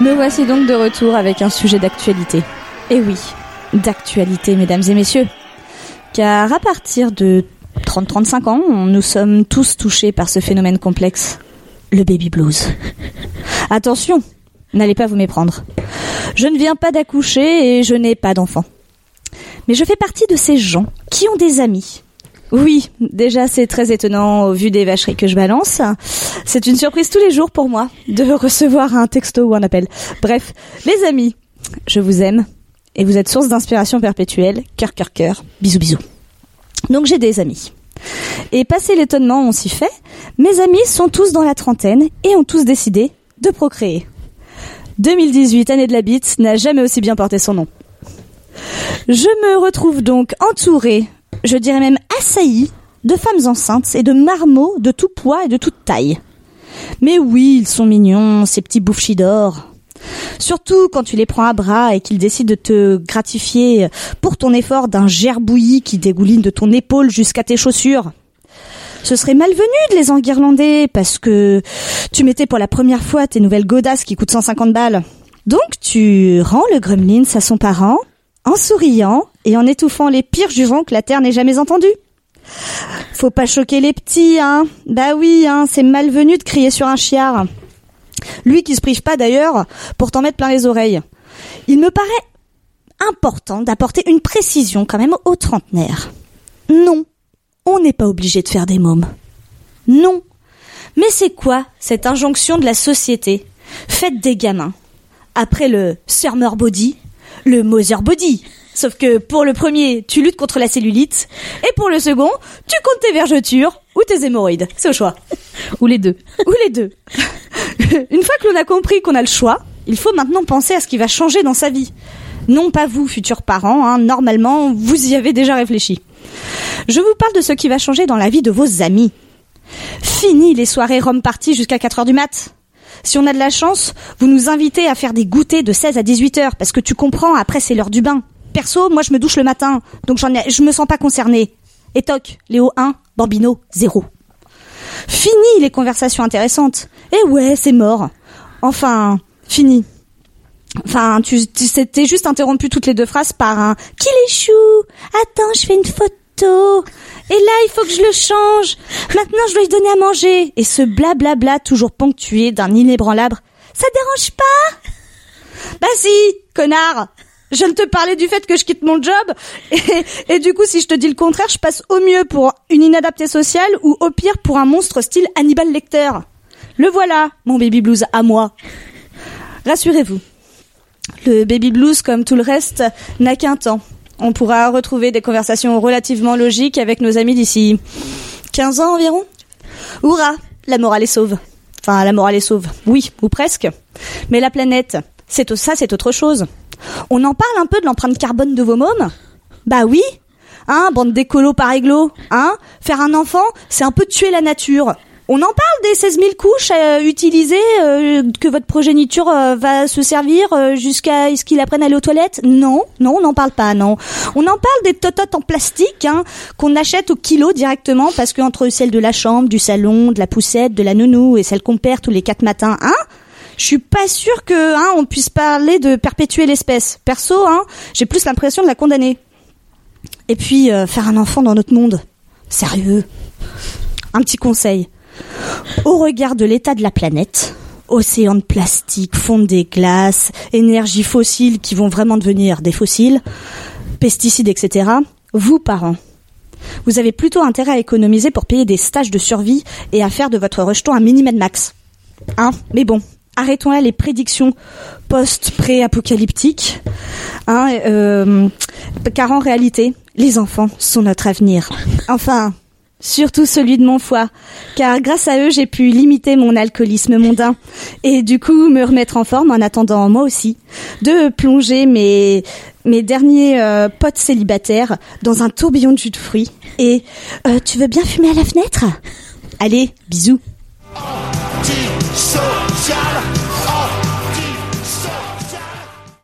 Me voici donc de retour avec un sujet d'actualité. Et oui, d'actualité, mesdames et messieurs. Car à partir de 30-35 ans, nous sommes tous touchés par ce phénomène complexe, le baby blues. Attention, n'allez pas vous méprendre. Je ne viens pas d'accoucher et je n'ai pas d'enfant. Mais je fais partie de ces gens qui ont des amis. Oui, déjà c'est très étonnant au vu des vacheries que je balance. C'est une surprise tous les jours pour moi de recevoir un texto ou un appel. Bref, les amis, je vous aime et vous êtes source d'inspiration perpétuelle. Cœur, cœur, cœur. Bisous, bisous. Donc j'ai des amis. Et passé l'étonnement, on s'y fait. Mes amis sont tous dans la trentaine et ont tous décidé de procréer. 2018, année de la bite, n'a jamais aussi bien porté son nom. Je me retrouve donc entourée, je dirais même assaillie, de femmes enceintes et de marmots de tout poids et de toute taille. Mais oui, ils sont mignons, ces petits bouffchis d'or. Surtout quand tu les prends à bras et qu'ils décident de te gratifier pour ton effort d'un gerbouillis qui dégouline de ton épaule jusqu'à tes chaussures. Ce serait malvenu de les enguirlander parce que tu mettais pour la première fois tes nouvelles godasses qui coûtent 150 balles. Donc tu rends le gremlins à son parent en souriant et en étouffant les pires jurons que la Terre n'ait jamais entendus. Faut pas choquer les petits, hein. Bah oui, hein, c'est malvenu de crier sur un chiard. Lui qui se prive pas d'ailleurs pour t'en mettre plein les oreilles. Il me paraît important d'apporter une précision quand même aux trentenaires. Non, on n'est pas obligé de faire des mômes. Non. Mais c'est quoi cette injonction de la société? Faites des gamins. Après le Summer Body, le Mother Body. Sauf que pour le premier, tu luttes contre la cellulite, et pour le second, tu comptes tes vergetures ou tes hémorroïdes. C'est au choix. Ou les deux. Ou les deux. Une fois que l'on a compris qu'on a le choix, il faut maintenant penser à ce qui va changer dans sa vie. Non pas vous, futurs parents, hein, normalement, vous y avez déjà réfléchi. Je vous parle de ce qui va changer dans la vie de vos amis. Fini les soirées Rome party jusqu'à 4 heures du mat. Si on a de la chance, vous nous invitez à faire des goûters de 16 à 18 heures, parce que tu comprends, après c'est l'heure du bain. Perso, moi je me douche le matin, donc j'en ai, je me sens pas concernée. Et toc, Léo 1, Bambino 0. Fini les conversations intéressantes. Eh ouais, c'est mort. Enfin, fini. Enfin, tu tu- t'es juste interrompu toutes les deux phrases par un Qu'il est chou Attends, je fais une photo. Et là, il faut que je le change. Maintenant, je dois lui donner à manger. Et ce blablabla toujours ponctué d'un inébranlable. Ça dérange pas? Bah si, connard je ne te parlais du fait que je quitte mon job et, du coup si je te dis le contraire je passe au mieux pour une inadaptée sociale ou au pire pour un monstre style Hannibal Lecter. Le voilà, mon baby blues à moi. Rassurez-vous, le baby blues, comme tout le reste, n'a qu'un temps. On pourra retrouver des conversations relativement logiques avec nos amis d'ici 15 ans environ. Hurrah, la morale est sauve. Enfin, la morale est sauve, oui, ou presque. Mais la planète, ça, c'est autre chose. On en parle un peu de l'empreinte carbone de vos mômes? Bah oui, hein, bande d'écolos par églo, hein. Faire un enfant, c'est un peu tuer la nature. On en parle des 16 000 couches euh, utilisées euh, que votre progéniture euh, va se servir jusqu'à ce qu'il apprenne à aller aux toilettes? Non, non, on n'en parle pas, non. On en parle des tototes en plastique hein, qu'on achète au kilo directement parce que entre celle de la chambre, du salon, de la poussette, de la nounou et celle qu'on perd tous les quatre matins, hein je suis pas sûre que hein, on puisse parler de perpétuer l'espèce. Perso, hein, j'ai plus l'impression de la condamner. Et puis euh, faire un enfant dans notre monde. Sérieux. Un petit conseil. Au regard de l'état de la planète, océan de plastique, fonte des glaces, énergies fossiles qui vont vraiment devenir des fossiles, pesticides, etc., vous, parents, vous avez plutôt intérêt à économiser pour payer des stages de survie et à faire de votre rejeton un mini-med max. Hein Mais bon, arrêtons là les prédictions post-pré-apocalyptiques. Hein, euh, car en réalité, les enfants sont notre avenir. Enfin, surtout celui de mon foie, car grâce à eux, j'ai pu limiter mon alcoolisme mondain et du coup me remettre en forme en attendant moi aussi de plonger mes mes derniers euh, potes célibataires dans un tourbillon de jus de fruits. Et euh, tu veux bien fumer à la fenêtre? Allez, bisous. shot.